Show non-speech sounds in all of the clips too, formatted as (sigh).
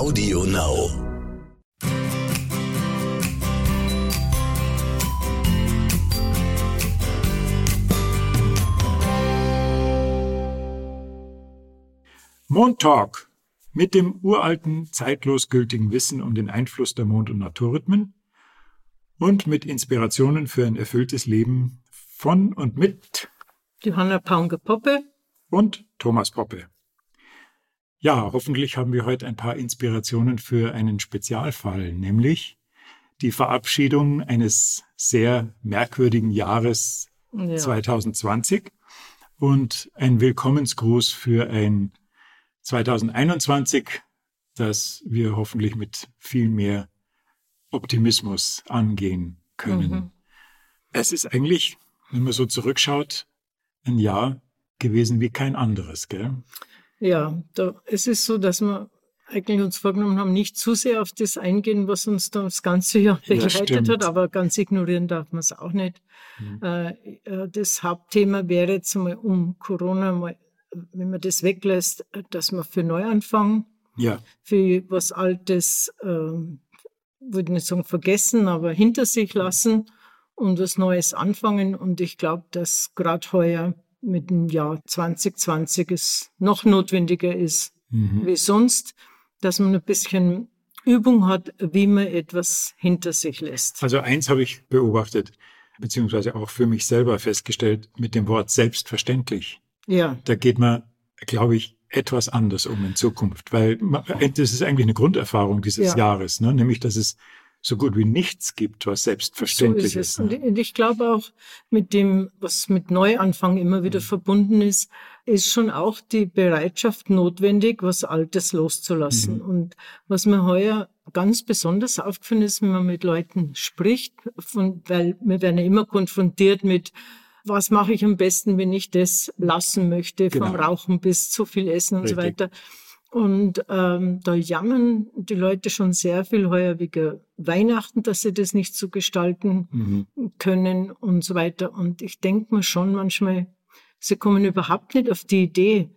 Audio Now. Mondtalk mit dem uralten, zeitlos gültigen Wissen um den Einfluss der Mond- und Naturrhythmen und mit Inspirationen für ein erfülltes Leben von und mit Johanna Paunger-Poppe und Thomas Poppe. Ja, hoffentlich haben wir heute ein paar Inspirationen für einen Spezialfall, nämlich die Verabschiedung eines sehr merkwürdigen Jahres Ja. 2020 und ein Willkommensgruß für ein 2021, das wir hoffentlich mit viel mehr Optimismus angehen können. Mhm. Es ist eigentlich, wenn man so zurückschaut, ein Jahr gewesen wie kein anderes, gell? Ja, da, es ist so, dass wir eigentlich uns vorgenommen haben, nicht zu sehr auf das eingehen, was uns da das ganze Jahr Ja, begleitet stimmt. hat, aber ganz ignorieren darf man es auch nicht. Mhm. Äh, äh, das Hauptthema wäre jetzt mal um Corona mal, wenn man das weglässt, äh, dass man für Neuanfang, Ja, für was Altes, ähm, würde nicht sagen vergessen, aber hinter sich lassen und was Neues anfangen. Und ich glaube, dass gerade heuer mit dem Jahr 2020 es noch notwendiger ist mhm. wie sonst, dass man ein bisschen Übung hat, wie man etwas hinter sich lässt. Also eins habe ich beobachtet, beziehungsweise auch für mich selber festgestellt, mit dem Wort selbstverständlich. Ja, Da geht man, glaube ich, etwas anders um in Zukunft, weil ma- das ist eigentlich eine Grunderfahrung dieses Ja. Jahres, ne? nämlich, dass es so gut wie nichts gibt, was so selbstverständlich ist es. ist. Und ne? ich- und ich glaube auch mit dem, was mit Neuanfang immer wieder verbunden ist, ist schon auch die Bereitschaft notwendig, was Altes loszulassen. Mhm. Und was mir heuer ganz besonders aufgefallen ist, wenn man mit Leuten spricht, von, weil wir werden ja immer konfrontiert mit, was mache ich am besten, wenn ich das lassen möchte, vom Genau. Rauchen bis zu viel Essen und so Richtig. weiter. Und ähm, da jammern die Leute schon sehr viel heuer wegen Weihnachten, dass sie das nicht so gestalten Mhm. können und so weiter. Und ich denke mir schon manchmal, sie kommen überhaupt nicht auf die Idee,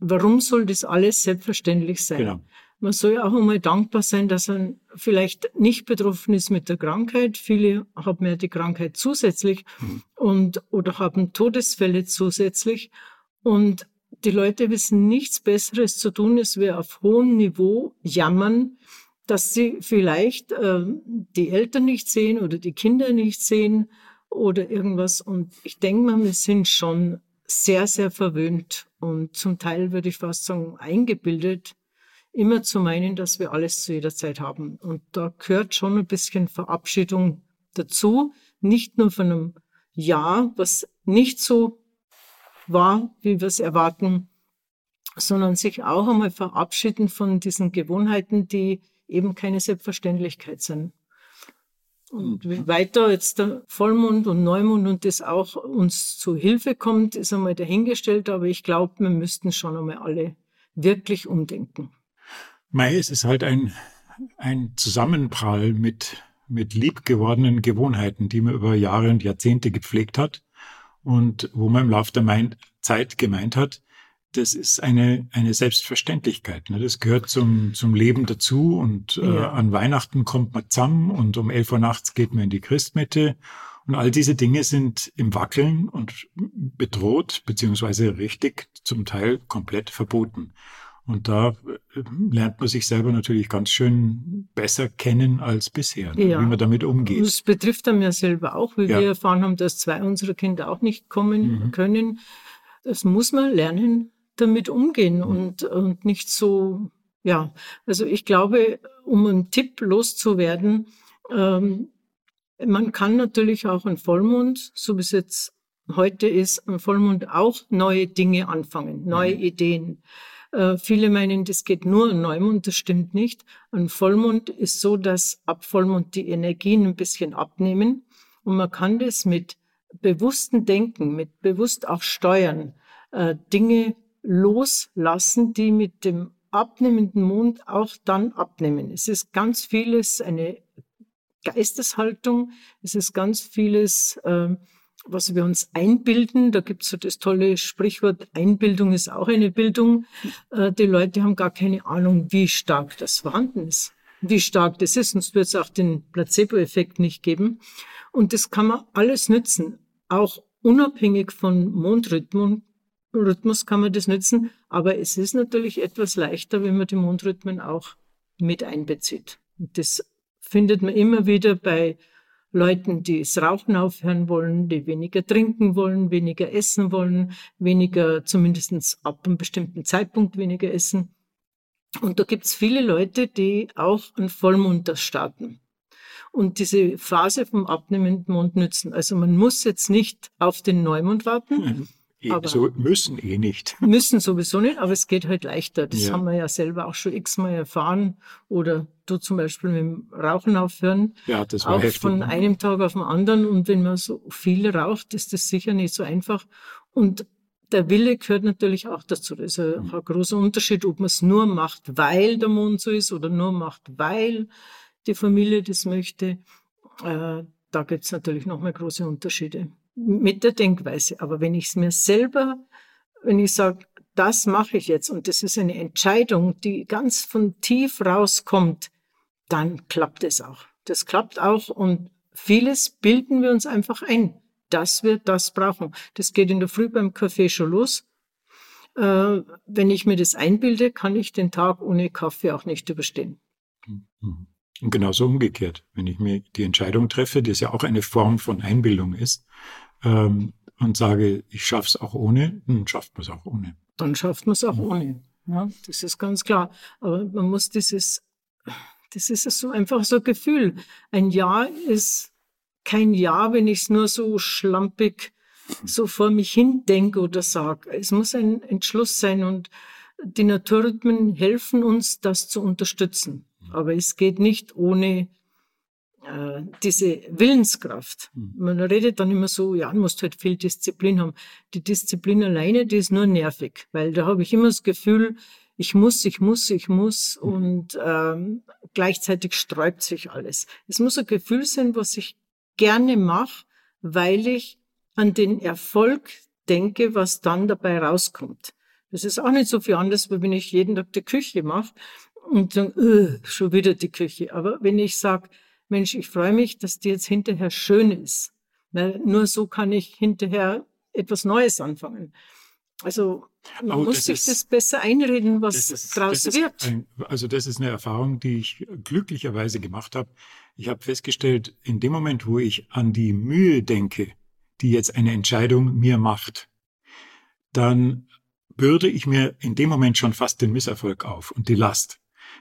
warum soll das alles selbstverständlich sein? Genau. Man soll ja auch einmal dankbar sein, dass er vielleicht nicht betroffen ist mit der Krankheit. Viele haben ja die Krankheit zusätzlich Mhm. und oder haben Todesfälle zusätzlich. Und die Leute wissen nichts Besseres zu tun, als wir auf hohem Niveau jammern, dass sie vielleicht ähm, die Eltern nicht sehen oder die Kinder nicht sehen oder irgendwas. Und ich denke mal, wir sind schon sehr, sehr verwöhnt und zum Teil würde ich fast sagen eingebildet, immer zu meinen, dass wir alles zu jeder Zeit haben. Und da gehört schon ein bisschen Verabschiedung dazu, nicht nur von einem Jahr, was nicht so war, wie wir es erwarten, sondern sich auch einmal verabschieden von diesen Gewohnheiten, die eben keine Selbstverständlichkeit sind. Und wie weiter jetzt der Vollmond und Neumond und das auch uns zu Hilfe kommt, ist einmal dahingestellt, aber ich glaube, wir müssten schon einmal alle wirklich umdenken. Mai, es ist halt ein, ein Zusammenprall mit, mit liebgewordenen Gewohnheiten, die man über Jahre und Jahrzehnte gepflegt hat und wo man im Laufe der Mein Zeit gemeint hat, das ist eine, eine Selbstverständlichkeit. Ne? Das gehört zum, zum Leben dazu und äh, Ja. an Weihnachten kommt man zusammen und um 11 Uhr nachts geht man in die Christmette und all diese Dinge sind im Wackeln und bedroht, beziehungsweise richtig zum Teil komplett verboten. Und da äh, lernt man sich selber natürlich ganz schön besser kennen als bisher, ne? Ja. wie man damit umgeht. Das betrifft dann ja selber auch, wie Ja. wir erfahren haben, dass zwei unserer Kinder auch nicht kommen Mhm. können. Das muss man lernen, damit umgehen Mhm. und, und nicht so, ja. Also ich glaube, um einen Tipp loszuwerden, ähm, man kann natürlich auch einen Vollmond, so wie es jetzt heute ist, ein Vollmond auch neue Dinge anfangen, neue Mhm. Ideen. Äh, viele meinen, das geht nur an Neumond, das stimmt nicht. Ein Vollmond ist so, dass ab Vollmond die Energien ein bisschen abnehmen und man kann das mit bewusstem Denken, mit bewusst auch steuern, äh, Dinge loslassen, die mit dem abnehmenden Mond auch dann abnehmen. Es ist ganz vieles eine Geisteshaltung, es ist ganz vieles ähm, was wir uns einbilden. Da gibt's so das tolle Sprichwort, Einbildung ist auch eine Bildung. Äh, die Leute haben gar keine Ahnung, wie stark das vorhanden ist, wie stark das ist, sonst wird es auch den Placebo-Effekt nicht geben. Und das kann man alles nützen, auch unabhängig von Mondrhythmen. Rhythmus kann man das nützen, aber es ist natürlich etwas leichter, wenn man die Mondrhythmen auch mit einbezieht. Und das findet man immer wieder bei Leuten, die das Rauchen aufhören wollen, die weniger trinken wollen, weniger essen wollen, weniger, zumindest ab einem bestimmten Zeitpunkt weniger essen. Und da gibt's viele Leute, die auch einen Vollmond starten und diese Phase vom abnehmenden Mond nützen. Also man muss jetzt nicht auf den Neumond warten. Mhm. Aber so müssen eh nicht. (laughs) Müssen sowieso nicht, aber es geht halt leichter. Das ja. haben wir ja selber auch schon x-mal erfahren. Oder du zum Beispiel mit dem Rauchen aufhören. Ja, das war Auch heftig, von ne? einem Tag auf den anderen. Und wenn man so viel raucht, ist das sicher nicht so einfach. Und der Wille gehört natürlich auch dazu. Das ist mhm. ein großer Unterschied, ob man es nur macht, weil der Mond so ist oder nur macht, weil die Familie das möchte. Äh, da gibt es natürlich nochmal große Unterschiede mit der Denkweise. Aber wenn ich es mir selber, wenn ich sage, das mache ich jetzt und das ist eine Entscheidung, die ganz von tief rauskommt, dann klappt es auch. Das klappt auch und vieles bilden wir uns einfach ein, dass wir das brauchen. Das geht in der Früh beim Kaffee schon los. Äh, wenn ich mir das einbilde, kann ich den Tag ohne Kaffee auch nicht überstehen. Und genauso umgekehrt, wenn ich mir die Entscheidung treffe, die ja auch eine Form von Einbildung ist, ähm, und sage, ich schaff's auch ohne, dann schafft man es auch ohne. Dann schafft man es auch ohne. Ja, das ist ganz klar. Aber man muss dieses, das ist so einfach so ein Gefühl. Ein Ja ist kein Ja, wenn ich es nur so schlampig so vor mich hin denke oder sage. Es muss ein Entschluss sein und die Naturrhythmen helfen uns, das zu unterstützen. Aber es geht nicht ohne äh, diese Willenskraft. Mhm. Man redet dann immer so, ja, du musst halt viel Disziplin haben. Die Disziplin alleine, die ist nur nervig, weil da habe ich immer das Gefühl, ich muss, ich muss, ich muss mhm. und ähm, gleichzeitig sträubt sich alles. Es muss ein Gefühl sein, was ich gerne mache, weil ich an den Erfolg denke, was dann dabei rauskommt. Das ist auch nicht so viel anders, wie wenn ich jeden Tag die Küche mache und dann, äh, schon wieder die Küche. Aber wenn ich sage, Mensch, ich freue mich, dass die jetzt hinterher schön ist. Weil nur so kann ich hinterher etwas Neues anfangen. Also man oh, muss sich ist, das besser einreden, was ist, draus wird. Ein, also das ist eine Erfahrung, die ich glücklicherweise gemacht habe. Ich habe festgestellt, in dem Moment, wo ich an die Mühe denke, die jetzt eine Entscheidung mir macht, dann bürde ich mir in dem Moment schon fast den Misserfolg auf und die Last.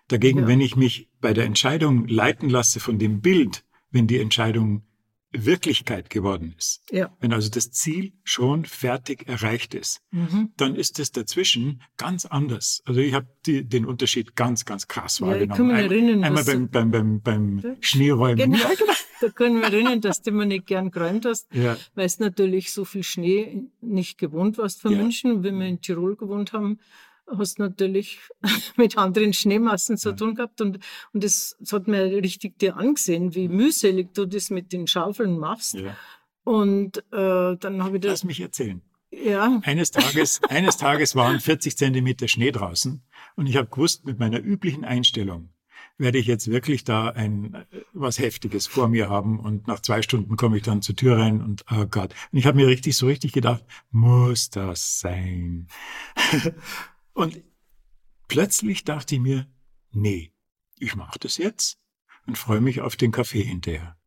Dagegen, ja. wenn ich mich bei der Entscheidung leiten lasse von dem Bild, wenn die Entscheidung Wirklichkeit geworden ist, ja. wenn also das Ziel schon fertig erreicht ist, mhm. dann ist es dazwischen ganz anders. Also ich habe den Unterschied ganz, ganz krass ja, wahrgenommen. Ich kann mich erinnern, Einmal beim, beim, beim, beim Schneeräumen. Genau. (laughs) Da können wir erinnern, dass du immer nicht gern geräumt hast, ja. weil es natürlich so viel Schnee nicht gewohnt warst von. München. Wenn wir in Tirol gewohnt haben, hast natürlich (laughs) mit anderen Schneemassen zu tun gehabt und, und das, das hat mir richtig dir angesehen, wie mühselig du das mit den Schaufeln machst. Ja. Und äh, dann habe ich das. Lass mich erzählen. Ja. Eines Tages, (laughs) eines Tages waren 40 Zentimeter Schnee draußen und ich habe gewusst, mit meiner üblichen Einstellung werde ich jetzt wirklich da ein was Heftiges vor mir haben und nach zwei Stunden komme ich dann zur Tür rein und oh Gott. Und ich habe mir richtig so richtig gedacht, muss das sein? Und plötzlich dachte ich mir, nee, ich mache das jetzt und freue mich auf den Kaffee hinterher.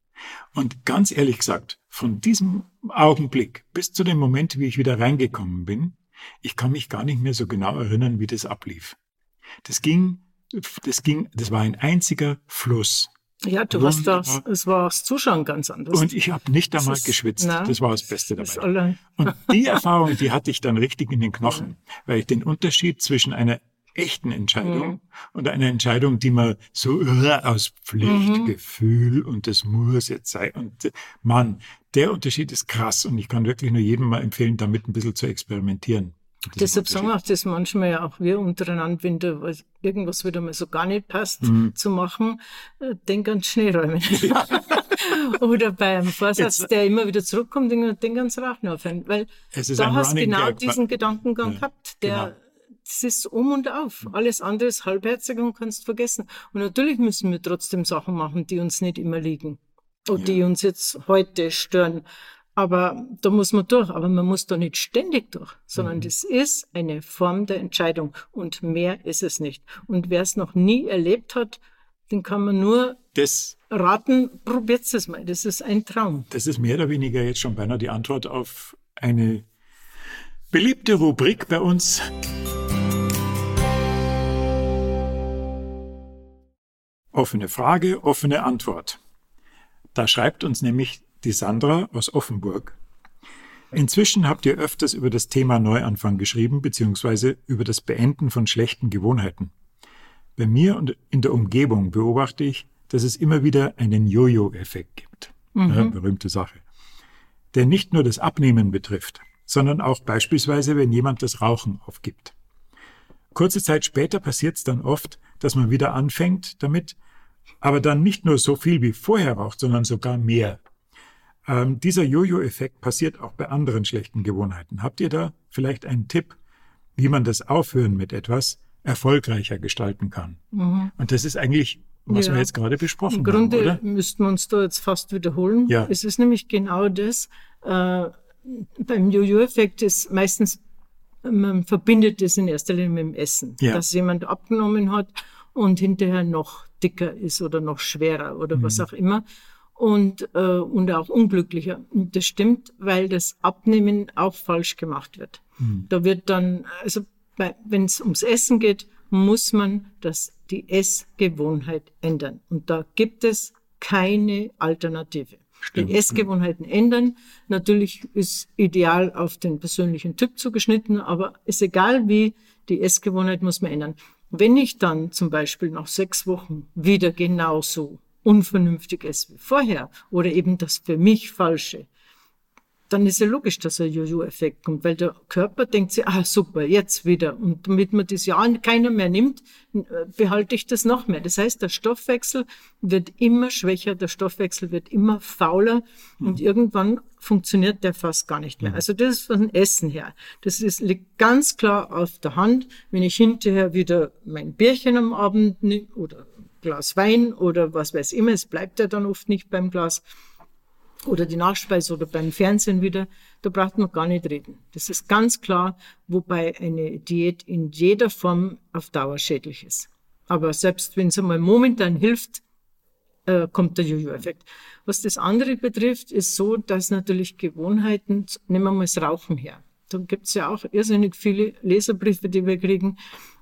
Und ganz ehrlich gesagt, von diesem Augenblick bis zu dem Moment, wie ich wieder reingekommen bin, ich kann mich gar nicht mehr so genau erinnern, wie das ablief. Das ging, das ging, das war ein einziger Fluss. Ja, du warst das, es war das Zuschauen ganz anders. Und ich habe nicht einmal geschwitzt. Na, das war das Beste dabei. Und (laughs) die Erfahrung, die hatte ich dann richtig in den Knochen, weil ich den Unterschied zwischen einer echten Entscheidung mhm. und einer Entscheidung, die man so aus Pflichtgefühl mhm. und das muss jetzt sein. Und Mann, der Unterschied ist krass und ich kann wirklich nur jedem mal empfehlen, damit ein bisschen zu experimentieren. Deshalb sagen wir das manchmal ja auch wir untereinander, wenn da irgendwas wieder mal so gar nicht passt, mhm. zu machen, äh, denk an Schneeräumen. Ja. (laughs) Oder beim Vorsatz, Jetzt, der immer wieder zurückkommt, den, den ganz Rauchen aufhören. Weil da hast du genau Gag. diesen Gedankengang ja, gehabt, der, genau. das ist um und auf. Alles andere ist halbherzig und kannst vergessen. Und natürlich müssen wir trotzdem Sachen machen, die uns nicht immer liegen. Und ja. die uns jetzt heute stören. Aber da muss man durch. Aber man muss da nicht ständig durch, sondern mhm. das ist eine Form der Entscheidung. Und mehr ist es nicht. Und wer es noch nie erlebt hat, den kann man nur das, raten, probiert es mal. Das ist ein Traum. Das ist mehr oder weniger jetzt schon beinahe die Antwort auf eine beliebte Rubrik bei uns. Offene Frage, offene Antwort. Da schreibt uns nämlich die Sandra aus Offenburg. Inzwischen habt ihr öfters über das Thema Neuanfang geschrieben, beziehungsweise über das Beenden von schlechten Gewohnheiten. Bei mir und in der Umgebung beobachte ich, dass es immer wieder einen Jojo-Effekt gibt. Mhm. Ja, berühmte Sache. Der nicht nur das Abnehmen betrifft, sondern auch beispielsweise, wenn jemand das Rauchen aufgibt. Kurze Zeit später passiert es dann oft, dass man wieder anfängt damit, aber dann nicht nur so viel wie vorher raucht, sondern sogar mehr. Ähm, dieser Jojo-Effekt passiert auch bei anderen schlechten Gewohnheiten. Habt ihr da vielleicht einen Tipp, wie man das Aufhören mit etwas erfolgreicher gestalten kann? Mhm. Und das ist eigentlich, was ja. wir jetzt gerade besprochen haben. Im Grunde oder? müssten wir uns da jetzt fast wiederholen. Ja. Es ist nämlich genau das, äh, beim Jojo-Effekt ist meistens, man verbindet es in erster Linie mit dem Essen. Ja. Dass jemand abgenommen hat und hinterher noch dicker ist oder noch schwerer oder mhm. was auch immer und, äh, und auch unglücklicher. Und das stimmt, weil das Abnehmen auch falsch gemacht wird. Mhm. Da wird dann, also wenn es ums Essen geht, muss man das, die Essgewohnheit ändern. Und da gibt es keine Alternative. Stimmt. Die Essgewohnheiten ändern. Natürlich ist ideal auf den persönlichen Typ zugeschnitten, aber ist egal wie, die Essgewohnheit muss man ändern. Wenn ich dann zum Beispiel nach sechs Wochen wieder genauso Unvernünftiges wie vorher oder eben das für mich Falsche, dann ist ja logisch, dass ein Jojo-Effekt kommt, weil der Körper denkt sich, ah super, jetzt wieder. Und damit man das ja keiner mehr nimmt, behalte ich das noch mehr. Das heißt, der Stoffwechsel wird immer schwächer, der Stoffwechsel wird immer fauler mhm. und irgendwann funktioniert der fast gar nicht mehr. Mhm. Also das ist von Essen her. Das ist, liegt ganz klar auf der Hand. Wenn ich hinterher wieder mein Bierchen am Abend oder Glas Wein oder was weiß immer, es bleibt ja dann oft nicht beim Glas oder die Nachspeise oder beim Fernsehen wieder, da braucht man gar nicht reden. Das ist ganz klar, wobei eine Diät in jeder Form auf Dauer schädlich ist. Aber selbst wenn es einmal momentan hilft, äh, kommt der Jojo-Effekt. Was das andere betrifft, ist so, dass natürlich Gewohnheiten, nehmen wir mal das Rauchen her. Da gibt's ja auch irrsinnig viele Leserbriefe, die wir kriegen.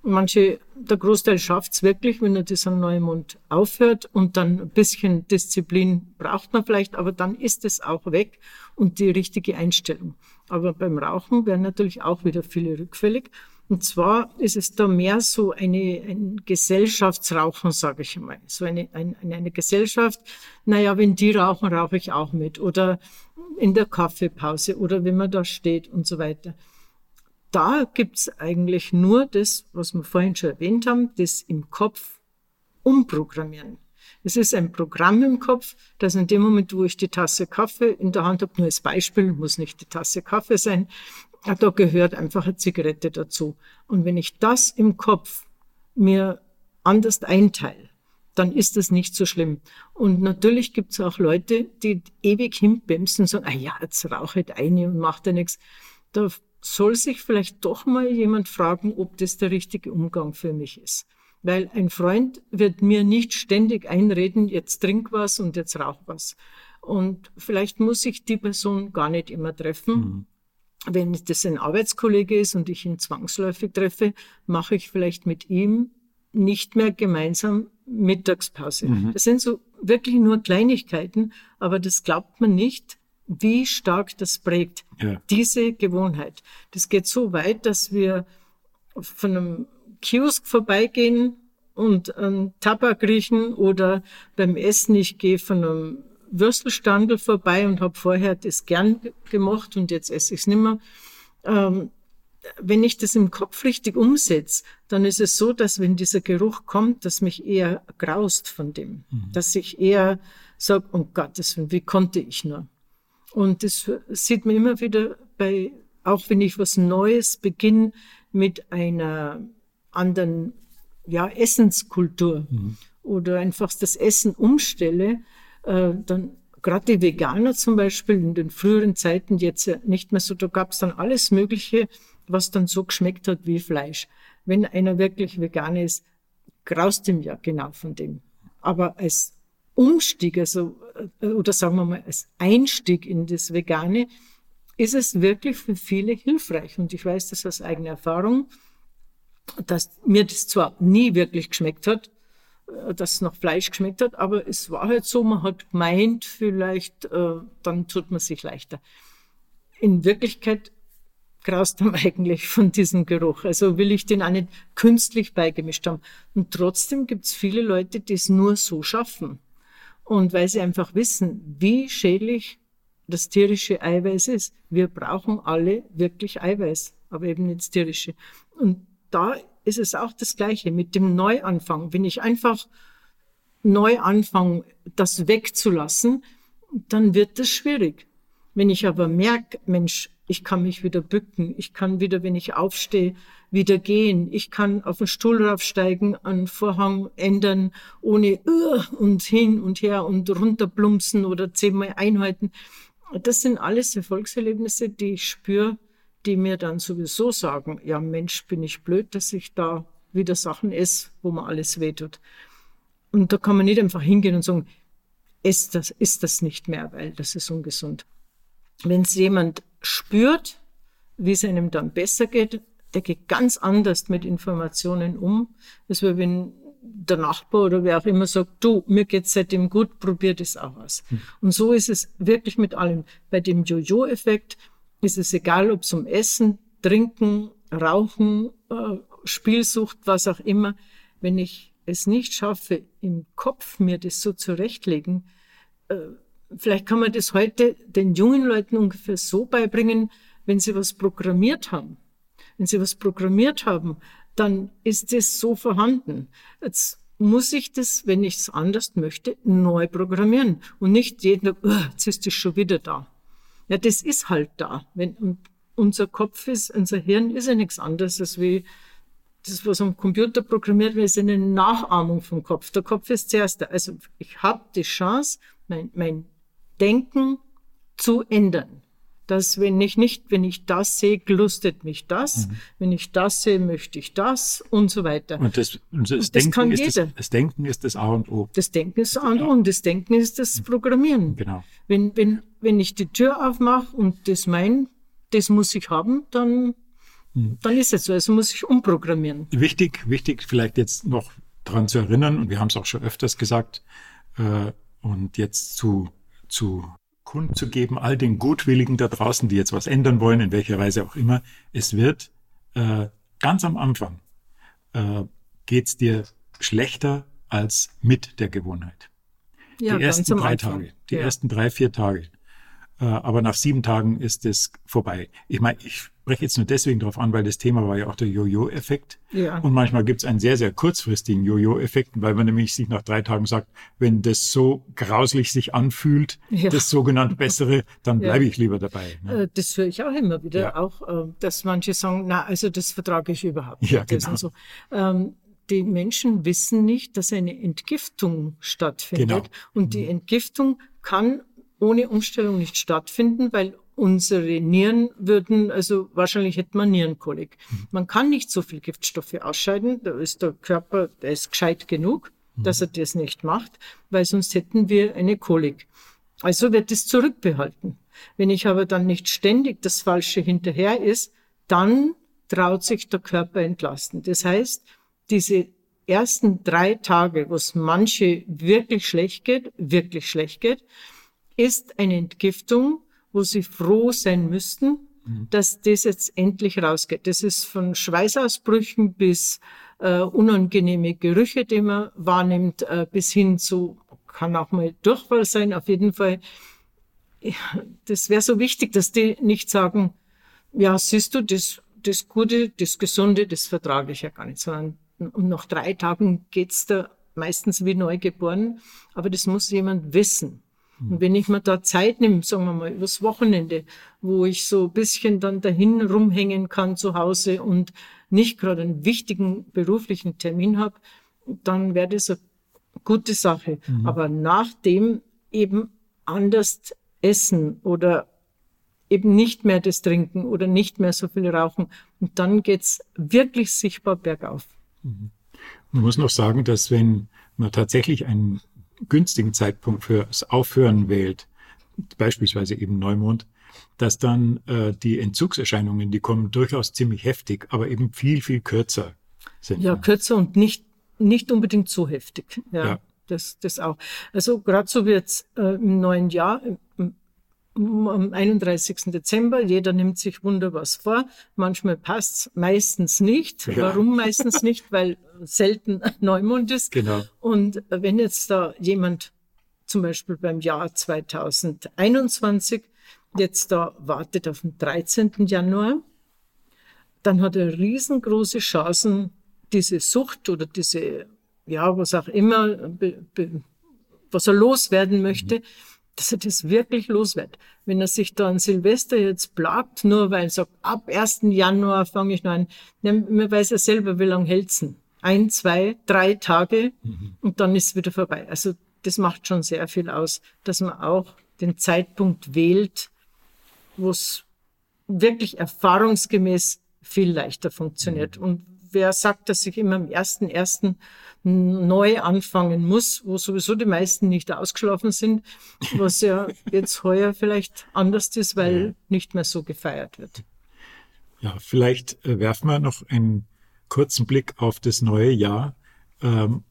Manche, der Großteil schafft's wirklich, wenn er das an neuem Mund aufhört und dann ein bisschen Disziplin braucht man vielleicht, aber dann ist es auch weg und die richtige Einstellung. Aber beim Rauchen werden natürlich auch wieder viele rückfällig. Und zwar ist es da mehr so eine, ein Gesellschaftsrauchen, sage ich mal. So eine, eine, eine Gesellschaft, naja, wenn die rauchen, rauche ich auch mit. Oder in der Kaffeepause oder wenn man da steht und so weiter. Da gibt's eigentlich nur das, was wir vorhin schon erwähnt haben, das im Kopf umprogrammieren. Es ist ein Programm im Kopf, das in dem Moment, wo ich die Tasse Kaffee in der Hand habe, nur als Beispiel, muss nicht die Tasse Kaffee sein, da gehört einfach eine Zigarette dazu. Und wenn ich das im Kopf mir anders einteile, dann ist das nicht so schlimm. Und natürlich gibt es auch Leute, die ewig hinbemsen und sagen, ah ja, jetzt rauche ich eine und macht ja nichts. Da soll sich vielleicht doch mal jemand fragen, ob das der richtige Umgang für mich ist. Weil ein Freund wird mir nicht ständig einreden, jetzt trink was und jetzt rauch was. Und vielleicht muss ich die Person gar nicht immer treffen. Mhm wenn das ein Arbeitskollege ist und ich ihn zwangsläufig treffe, mache ich vielleicht mit ihm nicht mehr gemeinsam Mittagspause. Mhm. Das sind so wirklich nur Kleinigkeiten, aber das glaubt man nicht, wie stark das prägt, ja. diese Gewohnheit. Das geht so weit, dass wir von einem Kiosk vorbeigehen und einen Tabak riechen oder beim Essen, ich gehe von einem Würstelstandel vorbei und habe vorher das gern gemacht und jetzt esse ich es nimmer. Ähm, wenn ich das im Kopf richtig umsetze, dann ist es so, dass wenn dieser Geruch kommt, dass mich eher graust von dem, mhm. dass ich eher sage, um Gottes Willen, wie konnte ich nur? Und das sieht man immer wieder bei, auch wenn ich was Neues beginne mit einer anderen ja, Essenskultur mhm. oder einfach das Essen umstelle, äh, dann gerade die Veganer zum Beispiel in den früheren Zeiten jetzt nicht mehr so, da gab es dann alles Mögliche, was dann so geschmeckt hat wie Fleisch. Wenn einer wirklich vegan ist, graust ihm ja genau von dem. Aber als Umstieg, also, äh, oder sagen wir mal, als Einstieg in das Vegane, ist es wirklich für viele hilfreich. Und ich weiß das aus eigener Erfahrung, dass mir das zwar nie wirklich geschmeckt hat, äh, dass es noch Fleisch geschmeckt hat, aber es war halt so, man hat gemeint, vielleicht, äh, dann tut man sich leichter. In Wirklichkeit graust man (laughs) eigentlich von diesem Geruch. Also will ich den auch nicht künstlich beigemischt haben. Und trotzdem gibt es viele Leute, die es nur so schaffen. Und weil sie einfach wissen, wie schädlich das tierische Eiweiß ist. Wir brauchen alle wirklich Eiweiß, aber eben nicht das tierische. Und da ist es auch das Gleiche mit dem Neuanfang. Wenn ich einfach neu anfange, das wegzulassen, dann wird das schwierig. Wenn ich aber merke, Mensch, ich kann mich wieder bücken, ich kann wieder, wenn ich aufstehe, wieder gehen, ich kann auf den Stuhl raufsteigen, einen Vorhang ändern, ohne uh, und hin und her und runterplumpsen oder zehnmal einhalten. Das sind alles Erfolgserlebnisse, die ich spüre, die mir dann sowieso sagen, ja Mensch, bin ich blöd, dass ich da wieder Sachen esse, wo mir alles wehtut. Und da kann man nicht einfach hingehen und sagen, ist das, ist das nicht mehr, weil das ist ungesund. Wenn es jemand spürt, wie es einem dann besser geht, der geht ganz anders mit Informationen um, als wenn der Nachbar oder wer auch immer sagt, du, mir geht's seitdem gut, probier das auch aus. Hm. Und so ist es wirklich mit allem. Bei dem Jojo-Effekt ist es egal, ob es um Essen, Trinken, Rauchen, äh, Spielsucht, was auch immer. Wenn ich es nicht schaffe, im Kopf mir das so zurechtlegen, äh, vielleicht kann man das heute den jungen Leuten ungefähr so beibringen, wenn sie was programmiert haben. Wenn sie was programmiert haben, dann ist es so vorhanden. Jetzt muss ich das, wenn ich es anders möchte, neu programmieren und nicht jeden Tag, oh, jetzt ist es schon wieder da. Ja, das ist halt da. Wenn unser Kopf ist, unser Hirn ist ja nichts anderes als wie das, was am Computer programmiert wird, ist eine Nachahmung vom Kopf. Der Kopf ist zuerst da. Also ich habe die Chance, mein, mein Denken zu ändern dass wenn ich nicht, wenn ich das sehe, lustet mich das, mhm. wenn ich das sehe, möchte ich das und so weiter. Und das, und das, das Denken kann ist jeder. Das, das, Denken ist das A und O. Das Denken ist das A und O und das Denken ist das mhm. Programmieren. Genau. Wenn, wenn, wenn ich die Tür aufmache und das mein, das muss ich haben, dann, mhm. dann ist es so. Also muss ich umprogrammieren. Wichtig, wichtig vielleicht jetzt noch daran zu erinnern, und wir haben es auch schon öfters gesagt, äh, und jetzt zu, zu kundzugeben, all den Gutwilligen da draußen, die jetzt was ändern wollen, in welcher Weise auch immer. Es wird äh, ganz am Anfang äh, geht dir schlechter als mit der Gewohnheit. Ja, die ersten drei Anfang. Tage, die ja. ersten drei, vier Tage. Äh, aber nach sieben Tagen ist es vorbei. Ich meine, ich spreche jetzt nur deswegen darauf an, weil das Thema war ja auch der Jojo-Effekt. Ja. Und manchmal gibt es einen sehr, sehr kurzfristigen Jojo-Effekt, weil man nämlich sich nach drei Tagen sagt, wenn das so grauslich sich anfühlt, ja. das sogenannte Bessere, dann (laughs) bleibe ja. ich lieber dabei. Ne? Äh, das höre ich auch immer wieder, auch, äh, dass manche sagen, na, also das vertrage ich überhaupt nicht. Ja, genau. so. Ähm, die Menschen wissen nicht, dass eine Entgiftung stattfindet. Genau. Und die mhm. Entgiftung kann ohne Umstellung nicht stattfinden, weil unsere Nieren würden, also wahrscheinlich hätte man Nierenkolik. Mhm. Man kann nicht so viel Giftstoffe ausscheiden, da ist der Körper, der ist gescheit genug, mhm. dass er das nicht macht, weil sonst hätten wir eine Kolik. Also wird es zurückbehalten. Wenn ich aber dann nicht ständig das Falsche hinterher ist, dann traut sich der Körper entlasten. Das heißt, diese ersten drei Tage, wo es manche wirklich schlecht geht, wirklich schlecht geht, ist eine Entgiftung, wo sie froh sein müssten, mhm. dass das jetzt endlich rausgeht. Das ist von Schweißausbrüchen bis äh, unangenehme Gerüche, die man wahrnimmt, äh, bis hin zu, kann auch mal Durchfall sein, auf jeden Fall. Das wäre so wichtig, dass die nicht sagen, ja, siehst du, das, das Gute, das Gesunde, das vertrage ich ja gar nicht, sondern und nach drei Tagen geht's da meistens wie neu geboren, aber das muss jemand wissen. Und wenn ich mir da Zeit nehme, sagen wir mal, übers Wochenende, wo ich so ein bisschen dann dahin rumhängen kann zu Hause und nicht gerade einen wichtigen beruflichen Termin habe, dann wäre das eine gute Sache. Mhm. Aber nachdem eben anders essen oder eben nicht mehr das Trinken oder nicht mehr so viel rauchen. Und dann geht's wirklich sichtbar bergauf. Mhm. Man muss noch sagen, dass wenn man tatsächlich einen günstigen Zeitpunkt fürs Aufhören wählt, beispielsweise eben Neumond, dass dann äh, die Entzugserscheinungen, die kommen durchaus ziemlich heftig, aber eben viel, viel kürzer sind. Ja, kürzer und nicht, nicht unbedingt so heftig. Ja, ja. Das, das auch. Also gerade so wie jetzt äh, im neuen Jahr, am 31. Dezember. Jeder nimmt sich wunderbar was vor. Manchmal passt's, meistens nicht. Ja. Warum meistens nicht? Weil selten (laughs) Neumond ist. Genau. Und wenn jetzt da jemand zum Beispiel beim Jahr 2021 jetzt da wartet auf den 13. Januar, dann hat er riesengroße Chancen, diese Sucht oder diese, ja, was auch immer, was er loswerden möchte, mhm dass er das wirklich los wird. Wenn er sich da an Silvester jetzt plagt, nur weil er sagt, ab 1. Januar fange ich noch an, man weiß ja selber, wie lange hält's denn? Ein, zwei, drei Tage mhm. und dann ist es wieder vorbei. Also das macht schon sehr viel aus, dass man auch den Zeitpunkt wählt, wo es wirklich erfahrungsgemäß viel leichter funktioniert. Mhm. Und wer sagt, dass ich immer am ersten ersten neu anfangen muss, wo sowieso die meisten nicht ausgeschlafen sind, was ja (laughs) jetzt heuer vielleicht anders ist, weil nicht mehr so gefeiert wird. Ja, vielleicht äh, werfen wir noch einen kurzen Blick auf das neue Jahr ähm,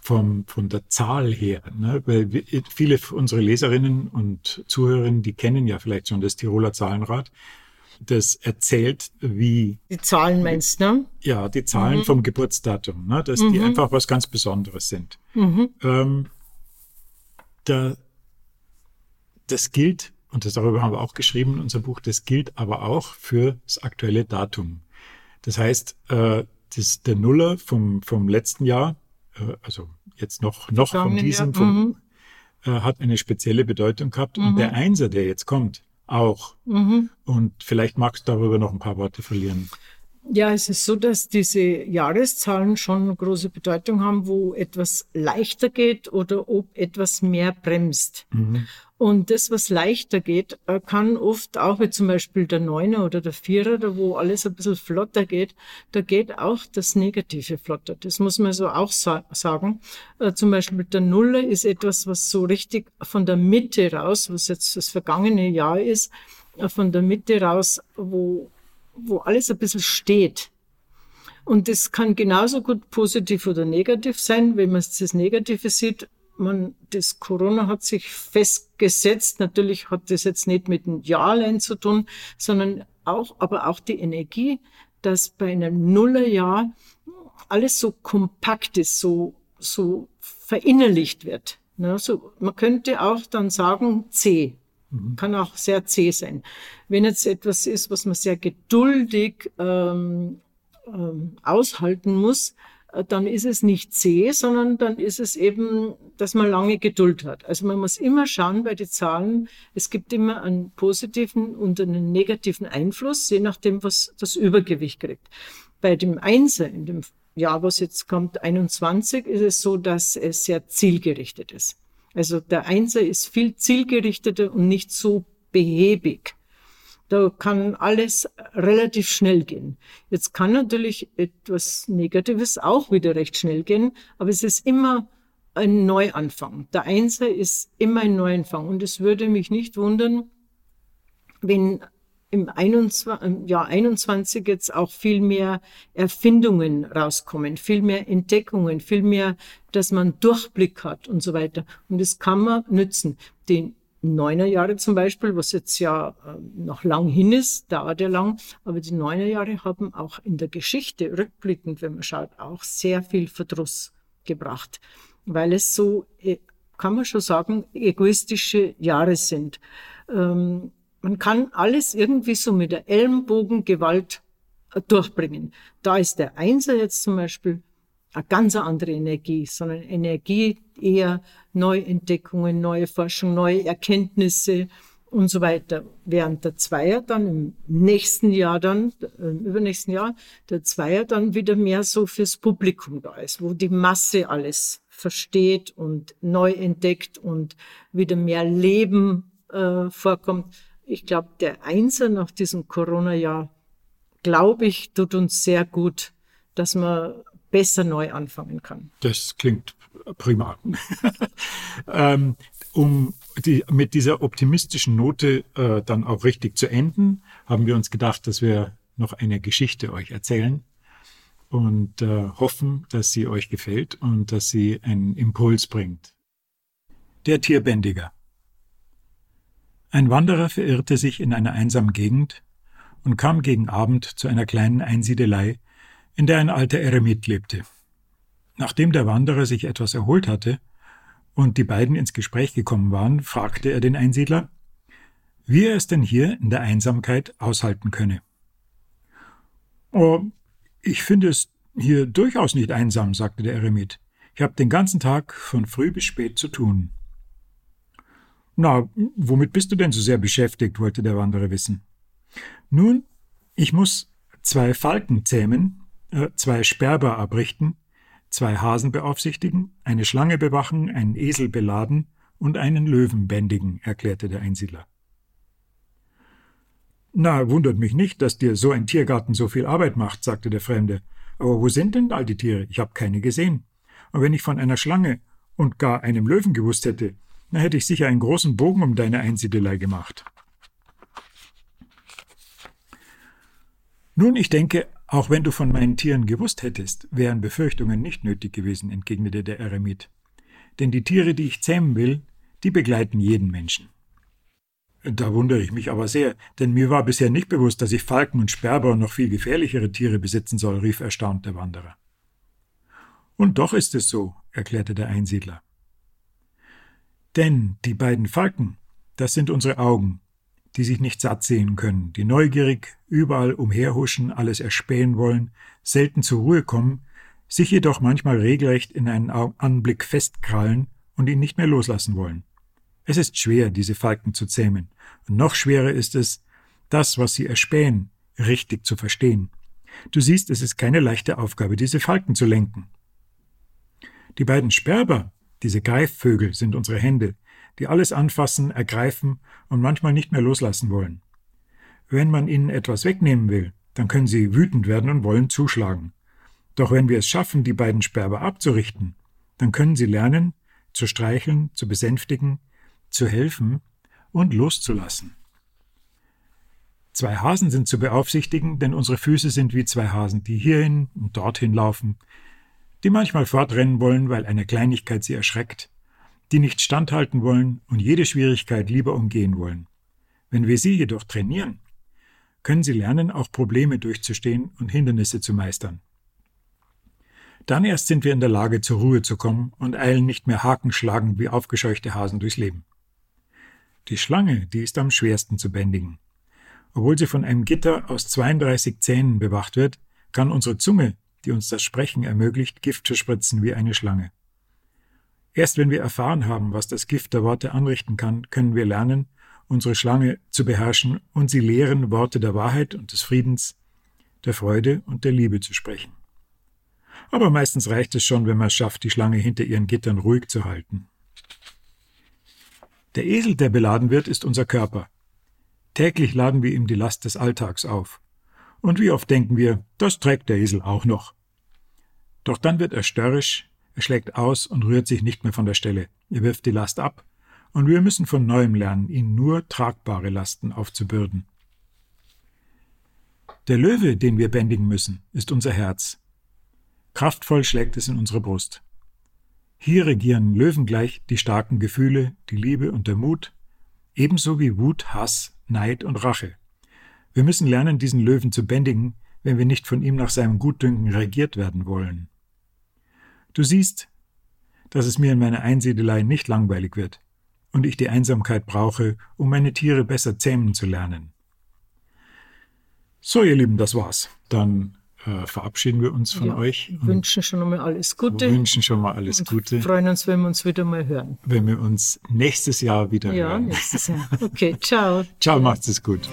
vom, von der Zahl her, ne? weil wir, viele unserer Leserinnen und Zuhörerinnen, die kennen ja vielleicht schon das Tiroler Zahlenrad das erzählt, wie. Die Zahlen meinst du, ne? Ja, die Zahlen mhm. vom Geburtsdatum, ne? dass mhm. die einfach was ganz Besonderes sind. Mhm. Ähm, da, das gilt, und das darüber haben wir auch geschrieben in unserem Buch, das gilt aber auch für das aktuelle Datum. Das heißt, äh, das, der Nuller vom, vom letzten Jahr, äh, also jetzt noch, noch von diesem, vom, mhm. äh, hat eine spezielle Bedeutung gehabt. Und der mhm. Einser, der jetzt kommt, auch. Mhm. Und vielleicht magst du darüber noch ein paar Worte verlieren. Ja, es ist so, dass diese Jahreszahlen schon große Bedeutung haben, wo etwas leichter geht oder ob etwas mehr bremst. Mhm. Und das, was leichter geht, äh, kann oft auch, wie zum Beispiel der Neuner oder der Vierer, da wo alles ein bisschen flotter geht, da geht auch das Negative flotter. Das muss man so auch sa sagen. Äh, zum Beispiel der Nuller ist etwas, was so richtig von der Mitte raus, was jetzt das vergangene Jahr ist, äh, von der Mitte raus, wo, wo alles ein bisschen steht. Und das kann genauso gut positiv oder negativ sein. Wenn man das Negative sieht, man, das Corona hat sich festgesetzt. Natürlich hat das jetzt nicht mit dem Jahrlein zu tun, sondern auch, aber auch die Energie, dass bei einem Nullerjahr alles so kompakt ist, so, so verinnerlicht wird. Ne? So, man könnte auch dann sagen C. Mhm. Kann auch sehr zäh sein. Wenn jetzt etwas ist, was man sehr geduldig ähm, ähm, aushalten muss, dann ist es nicht zäh, sondern dann ist es eben, dass man lange Geduld hat. Also man muss immer schauen bei den Zahlen, es gibt immer einen positiven und einen negativen Einfluss, je nachdem, was das Übergewicht kriegt. Bei dem Einser, in dem Jahr, was jetzt kommt, 21, ist es so, dass es sehr zielgerichtet ist. Also der Einser ist viel zielgerichteter und nicht so behäbig. Da kann alles relativ schnell gehen. Jetzt kann natürlich etwas Negatives auch wieder recht schnell gehen, aber es ist immer ein Neuanfang. Der Einser ist immer ein Neuanfang. Und es würde mich nicht wundern, wenn im, 21, im Jahr 21 jetzt auch viel mehr Erfindungen rauskommen, viel mehr Entdeckungen, viel mehr, dass man Durchblick hat und so weiter. Und das kann man nützen. Den Neunerjahre zum Beispiel, was jetzt ja ähm, noch lang hin ist, dauert ja lang, aber die Neunerjahre haben auch in der Geschichte, rückblickend, wenn man schaut, auch sehr viel Verdruss gebracht, weil es so, äh, kann man schon sagen, egoistische Jahre sind. Ähm, man kann alles irgendwie so mit der Ellenbogengewalt äh, durchbringen. Da ist der Einser jetzt zum Beispiel eine ganz andere Energie, sondern Energie eher Neuentdeckungen, neue Forschung, neue Erkenntnisse und so weiter. Während der Zweier dann im nächsten Jahr dann, im übernächsten Jahr, der Zweier dann wieder mehr so fürs Publikum da ist, wo die Masse alles versteht und neu entdeckt und wieder mehr Leben äh, vorkommt. Ich glaube, der Einser nach diesem Corona-Jahr, glaube ich, tut uns sehr gut, dass man besser neu anfangen kann. Das klingt prima. (laughs) ähm, um die, mit dieser optimistischen Note äh, dann auch richtig zu enden, haben wir uns gedacht, dass wir noch eine Geschichte euch erzählen und äh, hoffen, dass sie euch gefällt und dass sie einen Impuls bringt. Der Tierbändiger. Ein Wanderer verirrte sich in einer einsamen Gegend und kam gegen Abend zu einer kleinen Einsiedelei, in der ein alter Eremit lebte. Nachdem der Wanderer sich etwas erholt hatte und die beiden ins Gespräch gekommen waren, fragte er den Einsiedler, wie er es denn hier in der Einsamkeit aushalten könne. Oh, ich finde es hier durchaus nicht einsam, sagte der Eremit. Ich habe den ganzen Tag von früh bis spät zu tun. Na, womit bist du denn so sehr beschäftigt? wollte der Wanderer wissen. Nun, ich muss zwei Falken zähmen, äh, zwei Sperber abrichten, zwei Hasen beaufsichtigen, eine Schlange bewachen, einen Esel beladen und einen Löwen bändigen, erklärte der Einsiedler. Na, wundert mich nicht, dass dir so ein Tiergarten so viel Arbeit macht, sagte der Fremde. Aber wo sind denn all die Tiere? Ich habe keine gesehen. Und wenn ich von einer Schlange und gar einem Löwen gewusst hätte, dann hätte ich sicher einen großen Bogen um deine Einsiedelei gemacht. Nun, ich denke, auch wenn du von meinen Tieren gewusst hättest, wären Befürchtungen nicht nötig gewesen, entgegnete der Eremit. Denn die Tiere, die ich zähmen will, die begleiten jeden Menschen. Da wundere ich mich aber sehr, denn mir war bisher nicht bewusst, dass ich Falken und Sperber und noch viel gefährlichere Tiere besitzen soll, rief erstaunt der Wanderer. Und doch ist es so, erklärte der Einsiedler. Denn die beiden Falken, das sind unsere Augen, die sich nicht satt sehen können, die neugierig überall umherhuschen, alles erspähen wollen, selten zur Ruhe kommen, sich jedoch manchmal regelrecht in einen Anblick festkrallen und ihn nicht mehr loslassen wollen. Es ist schwer, diese Falken zu zähmen, und noch schwerer ist es, das, was sie erspähen, richtig zu verstehen. Du siehst, es ist keine leichte Aufgabe, diese Falken zu lenken. Die beiden Sperber, diese Greifvögel sind unsere Hände, die alles anfassen, ergreifen und manchmal nicht mehr loslassen wollen. Wenn man ihnen etwas wegnehmen will, dann können sie wütend werden und wollen zuschlagen. Doch wenn wir es schaffen, die beiden Sperber abzurichten, dann können sie lernen, zu streicheln, zu besänftigen, zu helfen und loszulassen. Zwei Hasen sind zu beaufsichtigen, denn unsere Füße sind wie zwei Hasen, die hierhin und dorthin laufen, die manchmal fortrennen wollen, weil eine Kleinigkeit sie erschreckt, die nicht standhalten wollen und jede Schwierigkeit lieber umgehen wollen. Wenn wir sie jedoch trainieren, können sie lernen, auch Probleme durchzustehen und Hindernisse zu meistern. Dann erst sind wir in der Lage, zur Ruhe zu kommen und eilen nicht mehr hakenschlagend wie aufgescheuchte Hasen durchs Leben. Die Schlange, die ist am schwersten zu bändigen. Obwohl sie von einem Gitter aus 32 Zähnen bewacht wird, kann unsere Zunge die uns das Sprechen ermöglicht, Gift zu spritzen wie eine Schlange. Erst wenn wir erfahren haben, was das Gift der Worte anrichten kann, können wir lernen, unsere Schlange zu beherrschen und sie lehren, Worte der Wahrheit und des Friedens, der Freude und der Liebe zu sprechen. Aber meistens reicht es schon, wenn man es schafft, die Schlange hinter ihren Gittern ruhig zu halten. Der Esel, der beladen wird, ist unser Körper. Täglich laden wir ihm die Last des Alltags auf. Und wie oft denken wir, das trägt der Esel auch noch. Doch dann wird er störrisch, er schlägt aus und rührt sich nicht mehr von der Stelle. Er wirft die Last ab, und wir müssen von neuem lernen, ihn nur tragbare Lasten aufzubürden. Der Löwe, den wir bändigen müssen, ist unser Herz. Kraftvoll schlägt es in unsere Brust. Hier regieren löwengleich die starken Gefühle, die Liebe und der Mut, ebenso wie Wut, Hass, Neid und Rache. Wir müssen lernen, diesen Löwen zu bändigen, wenn wir nicht von ihm nach seinem Gutdünken regiert werden wollen. Du siehst, dass es mir in meiner Einsiedelei nicht langweilig wird und ich die Einsamkeit brauche, um meine Tiere besser zähmen zu lernen. So, ihr Lieben, das war's. Dann äh, verabschieden wir uns von Ja, euch. wir wünschen schon einmal alles Gute. Wir wünschen schon mal alles und Gute, freuen uns, wenn wir uns wieder mal hören. wenn wir uns nächstes Jahr wieder Ja, hören. nächstes Jahr. Okay, (laughs) ciao. Ciao, macht's es gut.